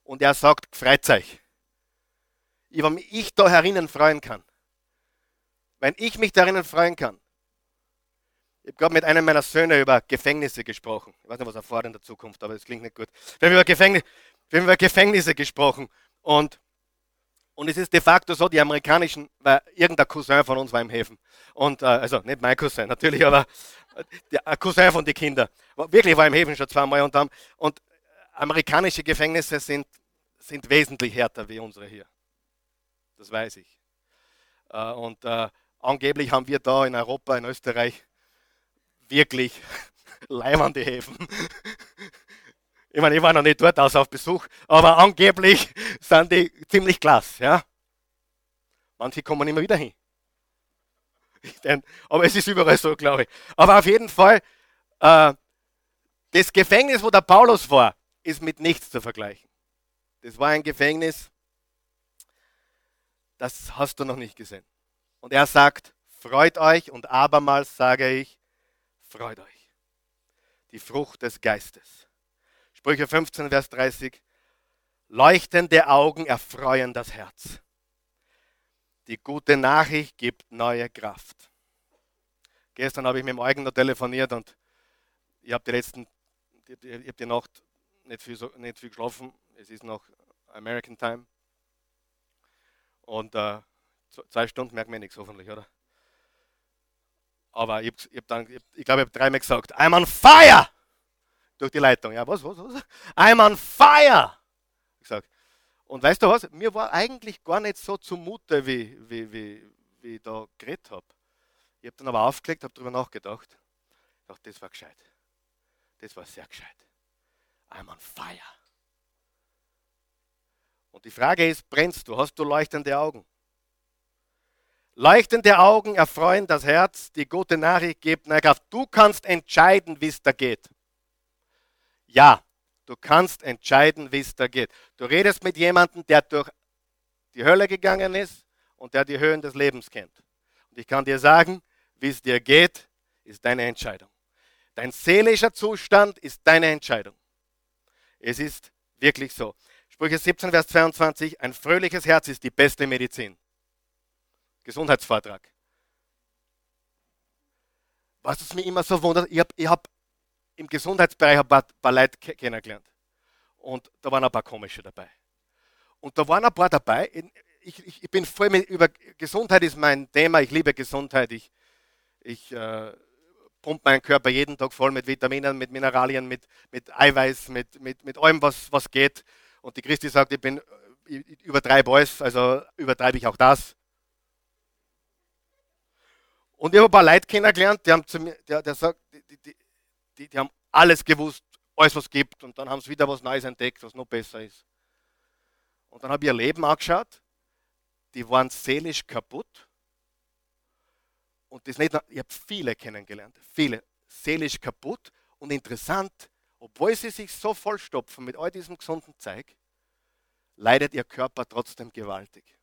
Und er sagt, freut euch. Wenn ich da herinnen freuen kann, wenn ich mich darin freuen kann, ich habe gerade mit einem meiner Söhne über Gefängnisse gesprochen. Ich weiß nicht, was er vorhat in der Zukunft, aber das klingt nicht gut. Wir haben über, Gefängnis, wir haben über Gefängnisse gesprochen. Und, und es ist de facto so, die amerikanischen, weil irgendein Cousin von uns war im Häfen. Und, äh, also nicht mein Cousin, natürlich, aber der Cousin von den Kindern. Wirklich war im Häfen schon zweimal. Und, und amerikanische Gefängnisse sind, sind wesentlich härter wie unsere hier. Das weiß ich. Äh, und äh, angeblich haben wir da in Europa, in Österreich, wirklich *laughs* leimende Häfen. Ich meine, ich war noch nicht dort aus auf Besuch, aber angeblich sind die ziemlich klasse. Ja? Manche kommen immer wieder hin. aber es ist überall so, glaube ich. Aber auf jeden Fall, äh, das Gefängnis, wo der Paulus war, ist mit nichts zu vergleichen. Das war ein Gefängnis, das hast du noch nicht gesehen. Und er sagt, freut euch und abermals sage ich, freut euch. Die Frucht des Geistes. Sprüche 15, Vers 30. Leuchtende Augen erfreuen das Herz. Die gute Nachricht gibt neue Kraft. Gestern habe ich mit dem Eugen noch telefoniert und ich habe die letzten, ich habe die Nacht nicht viel, nicht viel geschlafen. Es ist noch American Time. Und äh, zwei Stunden merken wir nichts hoffentlich, oder? Aber ich, ich, ich glaube, ich habe dreimal gesagt, I'm on fire! Durch die Leitung. Ja, was, was, was? I'm on fire! Ich sag, und weißt du was? Mir war eigentlich gar nicht so zumute, wie, wie, wie, wie ich da geredet habe. Ich habe dann aber aufgelegt, habe darüber nachgedacht. Ich dachte, das war gescheit. Das war sehr gescheit. I'm on fire. Und die Frage ist, brennst du? Hast du leuchtende Augen? Leuchtende Augen erfreuen das Herz, die gute Nachricht gibt neue Kraft. Du kannst entscheiden, wie es da geht. Ja, du kannst entscheiden, wie es da geht. Du redest mit jemandem, der durch die Hölle gegangen ist und der die Höhen des Lebens kennt. Und ich kann dir sagen, wie es dir geht, ist deine Entscheidung. Dein seelischer Zustand ist deine Entscheidung. Es ist wirklich so. Sprüche 17, Vers 22, ein fröhliches Herz ist die beste Medizin. Gesundheitsvortrag. Was es mir immer so wundert, ich habe hab im Gesundheitsbereich ein paar, paar Leute kennengelernt. Und da waren ein paar komische dabei. Und da waren ein paar dabei. Ich, ich, ich bin voll mit, über Gesundheit ist mein Thema. Ich liebe Gesundheit. Ich, ich äh, pumpe meinen Körper jeden Tag voll mit Vitaminen, mit Mineralien, mit, mit Eiweiß, mit, mit, mit allem, was, was geht. Und die Christi sagt, ich bin ich übertreibe alles, also übertreibe ich auch das. Und ich habe ein paar Leute kennengelernt, die haben zu mir, der, der sagt, die, die, die, die haben alles gewusst, alles was gibt. Und dann haben sie wieder was Neues entdeckt, was noch besser ist. Und dann habe ich ihr Leben angeschaut. Die waren seelisch kaputt. Und das nicht, ich habe viele kennengelernt, viele seelisch kaputt und interessant, obwohl sie sich so vollstopfen mit all diesem gesunden Zeug, leidet ihr Körper trotzdem gewaltig.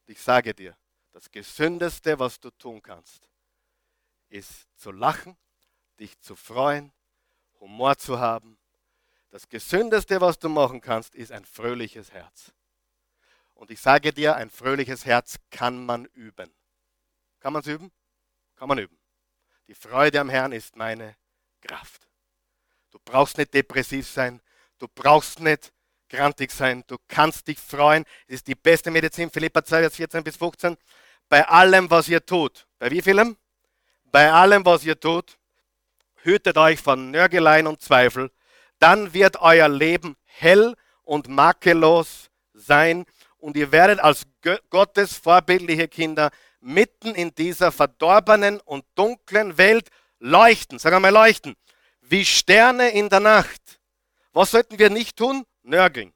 Und ich sage dir, das Gesündeste, was du tun kannst, ist zu lachen, dich zu freuen, Humor zu haben. Das Gesündeste, was du machen kannst, ist ein fröhliches Herz. Und ich sage dir, ein fröhliches Herz kann man üben. Kann man es üben? Kann man üben. Die Freude am Herrn ist meine Kraft. Du brauchst nicht depressiv sein. Du brauchst nicht grantig sein. Du kannst dich freuen. Es ist die beste Medizin. Philippa 2, Vers 14 bis 15 bei allem, was ihr tut. Bei wie vielem? Bei allem, was ihr tut, hütet euch von Nörgeleien und Zweifel. Dann wird euer Leben hell und makellos sein und ihr werdet als Gottes vorbildliche Kinder mitten in dieser verdorbenen und dunklen Welt leuchten. Sag einmal leuchten. Wie Sterne in der Nacht. Was sollten wir nicht tun? Nörgeln.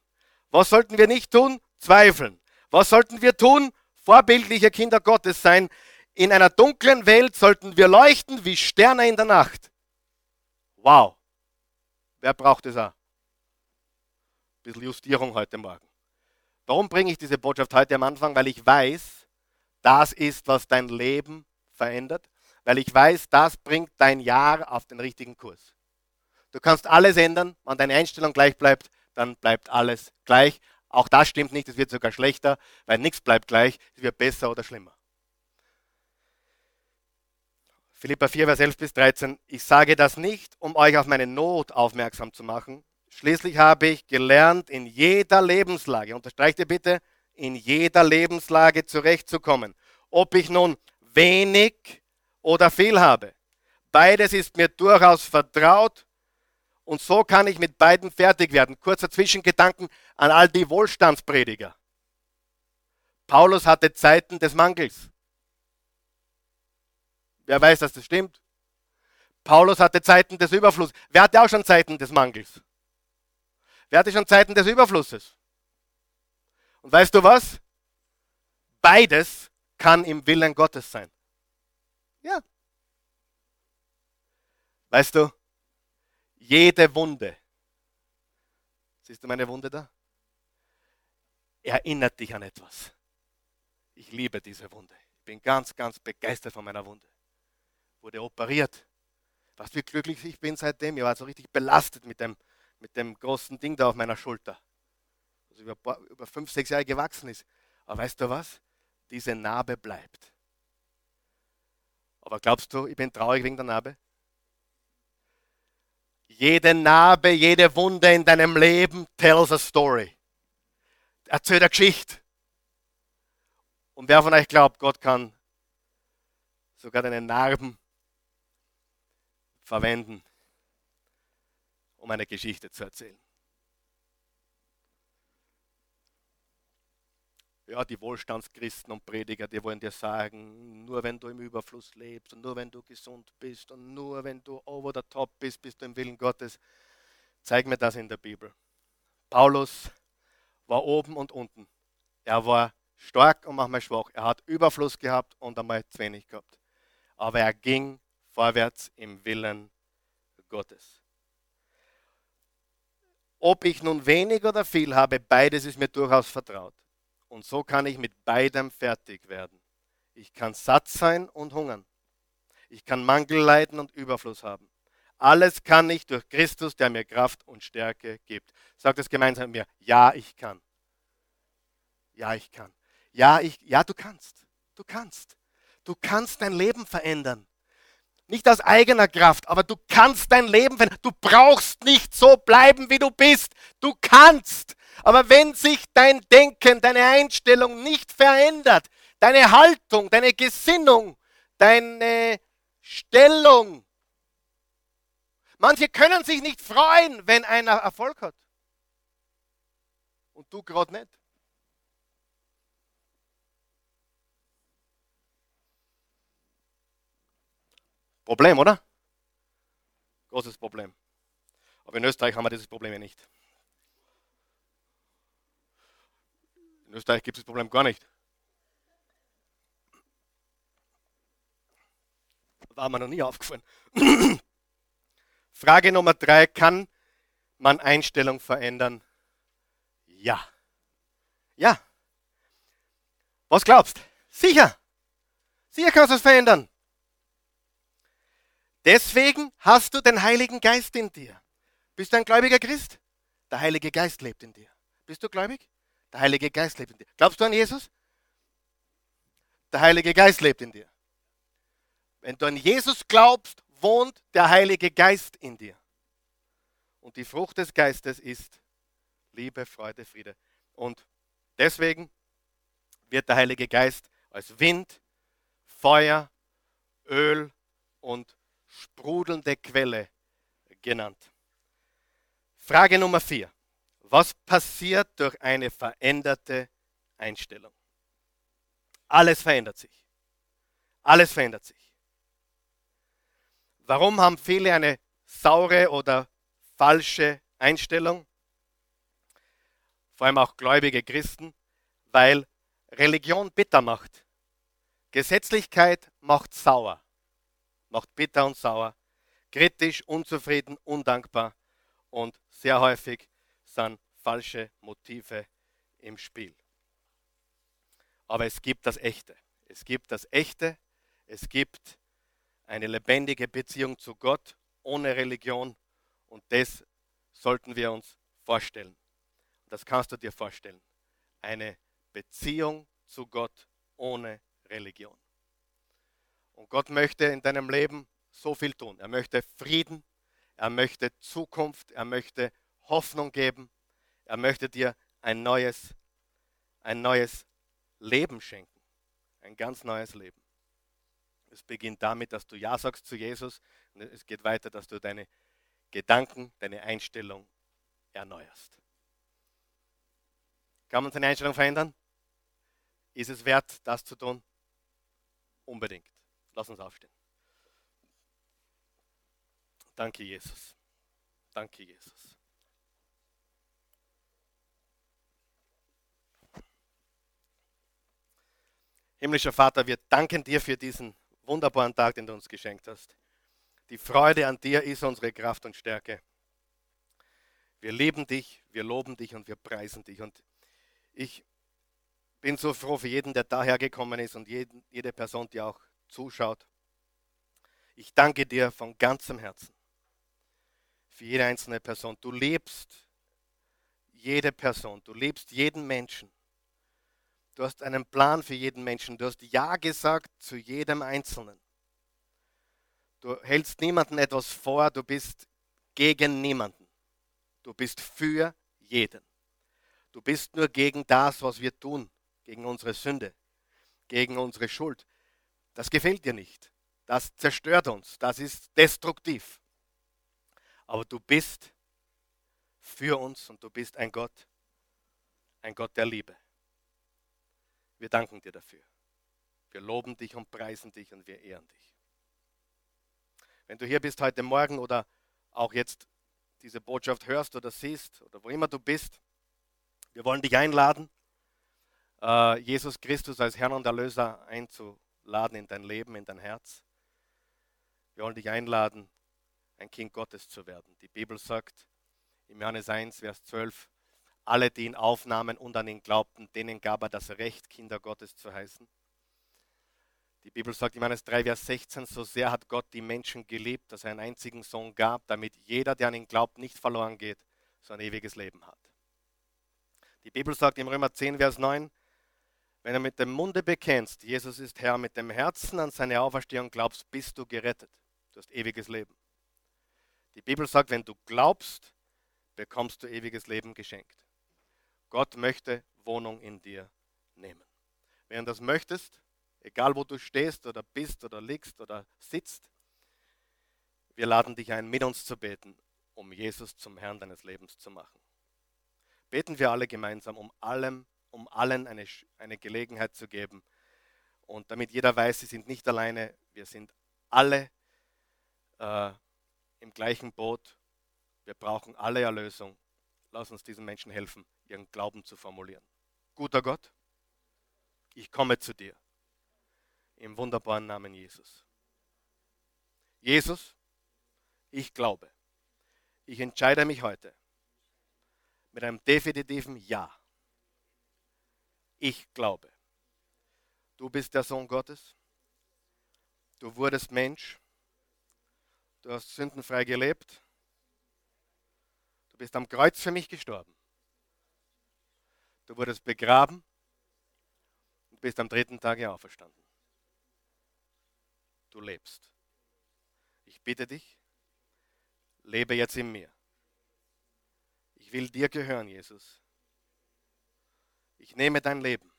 Was sollten wir nicht tun? Zweifeln. Was sollten wir tun? Vorbildliche Kinder Gottes sein. In einer dunklen Welt sollten wir leuchten wie Sterne in der Nacht. Wow. Wer braucht es auch? Ein bisschen Justierung heute Morgen. Warum bringe ich diese Botschaft heute am Anfang? Weil ich weiß, das ist, was dein Leben verändert. Weil ich weiß, das bringt dein Jahr auf den richtigen Kurs. Du kannst alles ändern, wenn deine Einstellung gleich bleibt, dann bleibt alles gleich. Auch das stimmt nicht, es wird sogar schlechter, weil nichts bleibt gleich, es wird besser oder schlimmer. Philippa 4, Vers 11 bis 13. Ich sage das nicht, um euch auf meine Not aufmerksam zu machen. Schließlich habe ich gelernt, in jeder Lebenslage, unterstreicht ihr bitte, in jeder Lebenslage zurechtzukommen. Ob ich nun wenig oder viel habe. Beides ist mir durchaus vertraut und so kann ich mit beiden fertig werden. Kurzer Zwischengedanken an all die Wohlstandsprediger. Paulus hatte Zeiten des Mangels. Wer weiß, dass das stimmt? Paulus hatte Zeiten des Überflusses. Wer hatte auch schon Zeiten des Mangels? Wer hatte schon Zeiten des Überflusses? Und weißt du was? Beides kann im Willen Gottes sein. Ja. Weißt du, jede Wunde, siehst du meine Wunde da? Erinnert dich an etwas. Ich liebe diese Wunde. Ich bin ganz, ganz begeistert von meiner Wunde. Wurde operiert. Was wie glücklich ich bin seitdem. Ich war so richtig belastet mit dem, mit dem großen Ding da auf meiner Schulter. Also über, über fünf, sechs Jahre gewachsen ist. Aber weißt du was? Diese Narbe bleibt. Aber glaubst du, ich bin traurig wegen der Narbe? Jede Narbe, jede Wunde in deinem Leben tells a story. Erzählt eine Geschichte. Und wer von euch glaubt, Gott kann sogar deine Narben verwenden, um eine Geschichte zu erzählen? Ja, die Wohlstandschristen und Prediger, die wollen dir sagen, nur wenn du im Überfluss lebst und nur wenn du gesund bist und nur wenn du over the top bist, bist du im Willen Gottes. Zeig mir das in der Bibel. Paulus war oben und unten. Er war stark und manchmal schwach. Er hat Überfluss gehabt und einmal zu wenig gehabt. Aber er ging vorwärts im Willen Gottes. Ob ich nun wenig oder viel habe, beides ist mir durchaus vertraut. Und so kann ich mit beidem fertig werden. Ich kann satt sein und hungern. Ich kann Mangel leiden und Überfluss haben. Alles kann ich durch Christus, der mir Kraft und Stärke gibt. Sagt es gemeinsam mit mir. Ja, ich kann. Ja, ich kann. Ja, ich, ja, du kannst. Du kannst. Du kannst dein Leben verändern. Nicht aus eigener Kraft, aber du kannst dein Leben verändern. Du brauchst nicht so bleiben, wie du bist. Du kannst. Aber wenn sich dein Denken, deine Einstellung nicht verändert, deine Haltung, deine Gesinnung, deine Stellung, manche können sich nicht freuen, wenn einer Erfolg hat. Und du gerade nicht. Problem, oder? Großes Problem. Aber in Österreich haben wir dieses Problem ja nicht. In Österreich gibt es das Problem gar nicht. War mir noch nie aufgefallen. Frage Nummer drei: Kann man Einstellung verändern? Ja. Ja. Was glaubst? Sicher. Sicher kannst du es verändern. Deswegen hast du den Heiligen Geist in dir. Bist du ein gläubiger Christ? Der Heilige Geist lebt in dir. Bist du gläubig? Der Heilige Geist lebt in dir. Glaubst du an Jesus? Der Heilige Geist lebt in dir. Wenn du an Jesus glaubst, wohnt der Heilige Geist in dir. Und die Frucht des Geistes ist Liebe, Freude, Friede. Und deswegen wird der Heilige Geist als Wind, Feuer, Öl und sprudelnde Quelle genannt. Frage Nummer vier. Was passiert durch eine veränderte Einstellung? Alles verändert sich. Alles verändert sich. Warum haben viele eine saure oder falsche Einstellung? Vor allem auch gläubige Christen, weil Religion bitter macht. Gesetzlichkeit macht sauer macht bitter und sauer, kritisch, unzufrieden, undankbar und sehr häufig sind falsche Motive im Spiel. Aber es gibt das Echte. Es gibt das Echte. Es gibt eine lebendige Beziehung zu Gott ohne Religion und das sollten wir uns vorstellen. Das kannst du dir vorstellen. Eine Beziehung zu Gott ohne Religion. Und Gott möchte in deinem Leben so viel tun. Er möchte Frieden, er möchte Zukunft, er möchte Hoffnung geben, er möchte dir ein neues, ein neues Leben schenken. Ein ganz neues Leben. Es beginnt damit, dass du Ja sagst zu Jesus und es geht weiter, dass du deine Gedanken, deine Einstellung erneuerst. Kann man seine Einstellung verändern? Ist es wert, das zu tun? Unbedingt. Lass uns aufstehen. Danke, Jesus. Danke, Jesus. Himmlischer Vater, wir danken dir für diesen wunderbaren Tag, den du uns geschenkt hast. Die Freude an dir ist unsere Kraft und Stärke. Wir lieben dich, wir loben dich und wir preisen dich. Und ich bin so froh für jeden, der dahergekommen ist und jeden, jede Person, die auch zuschaut. Ich danke dir von ganzem Herzen für jede einzelne Person. Du lebst jede Person, du lebst jeden Menschen. Du hast einen Plan für jeden Menschen. Du hast Ja gesagt zu jedem Einzelnen. Du hältst niemandem etwas vor, du bist gegen niemanden. Du bist für jeden. Du bist nur gegen das, was wir tun, gegen unsere Sünde, gegen unsere Schuld. Das gefällt dir nicht. Das zerstört uns. Das ist destruktiv. Aber du bist für uns und du bist ein Gott, ein Gott der Liebe. Wir danken dir dafür. Wir loben dich und preisen dich und wir ehren dich. Wenn du hier bist heute Morgen oder auch jetzt diese Botschaft hörst oder siehst oder wo immer du bist, wir wollen dich einladen, äh, Jesus Christus als Herrn und Erlöser einzuladen laden in dein Leben, in dein Herz. Wir wollen dich einladen, ein Kind Gottes zu werden. Die Bibel sagt Im Johannes 1, Vers 12. Alle, die ihn aufnahmen und an ihn glaubten, denen gab er das Recht, Kinder Gottes zu heißen. Die Bibel sagt in Johannes 3, Vers 16, so sehr hat Gott die Menschen geliebt, dass er einen einzigen Sohn gab, damit jeder, der an ihn glaubt, nicht verloren geht, sondern ewiges Leben hat. Die Bibel sagt im Römer 10, Vers 9, wenn du mit dem Munde bekennst, Jesus ist Herr, mit dem Herzen an seine Auferstehung glaubst, bist du gerettet. Du hast ewiges Leben. Die Bibel sagt, wenn du glaubst, bekommst du ewiges Leben geschenkt. Gott möchte Wohnung in dir nehmen. Wenn du das möchtest, egal wo du stehst oder bist oder liegst oder sitzt, wir laden dich ein, mit uns zu beten, um Jesus zum Herrn deines Lebens zu machen. Beten wir alle gemeinsam, um, allem, um allen eine, eine Gelegenheit zu geben. Und damit jeder weiß, sie sind nicht alleine, wir sind alle äh, im gleichen Boot. Wir brauchen alle Erlösung. Lass uns diesen Menschen helfen, ihren Glauben zu formulieren. Guter Gott, ich komme zu dir im wunderbaren Namen Jesus. Jesus, ich glaube. Ich entscheide mich heute mit einem definitiven Ja. Ich glaube. Du bist der Sohn Gottes. Du wurdest Mensch. Du hast sündenfrei gelebt. Du bist am Kreuz für mich gestorben. Du wurdest begraben und bist am dritten Tage auferstanden du lebst. Ich bitte dich, lebe jetzt in mir. Ich will dir gehören, Jesus. Ich nehme dein Leben.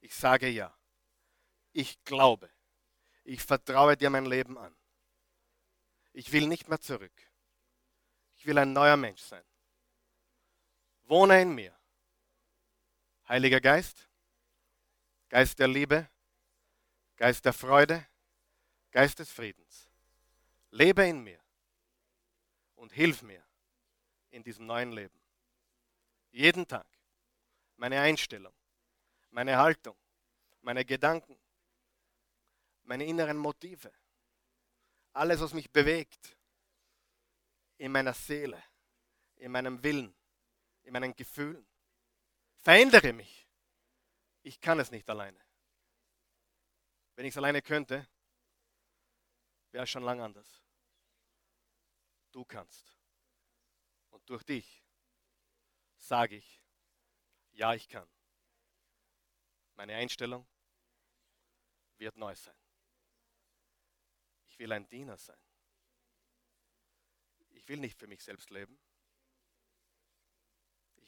Ich sage ja. Ich glaube. Ich vertraue dir mein Leben an. Ich will nicht mehr zurück. Ich will ein neuer Mensch sein. Wohne in mir. Heiliger Geist, Geist der Liebe, Geist der Freude, Geist des Friedens, lebe in mir und hilf mir in diesem neuen Leben. Jeden Tag meine Einstellung, meine Haltung, meine Gedanken, meine inneren Motive, alles, was mich bewegt, in meiner Seele, in meinem Willen, in meinen Gefühlen. Verändere mich. Ich kann es nicht alleine. Wenn ich es alleine könnte, wäre schon lang anders. Du kannst. Und durch dich sage ich, ja, ich kann. Meine Einstellung wird neu sein. Ich will ein Diener sein. Ich will nicht für mich selbst leben.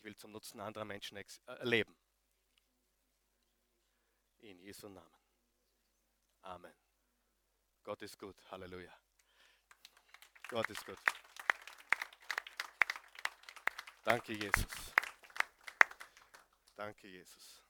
Will zum Nutzen anderer Menschen äh, leben. In Jesu Namen. Amen. Gott ist gut. Halleluja. Gott ist gut. Danke, Jesus. Danke, Jesus.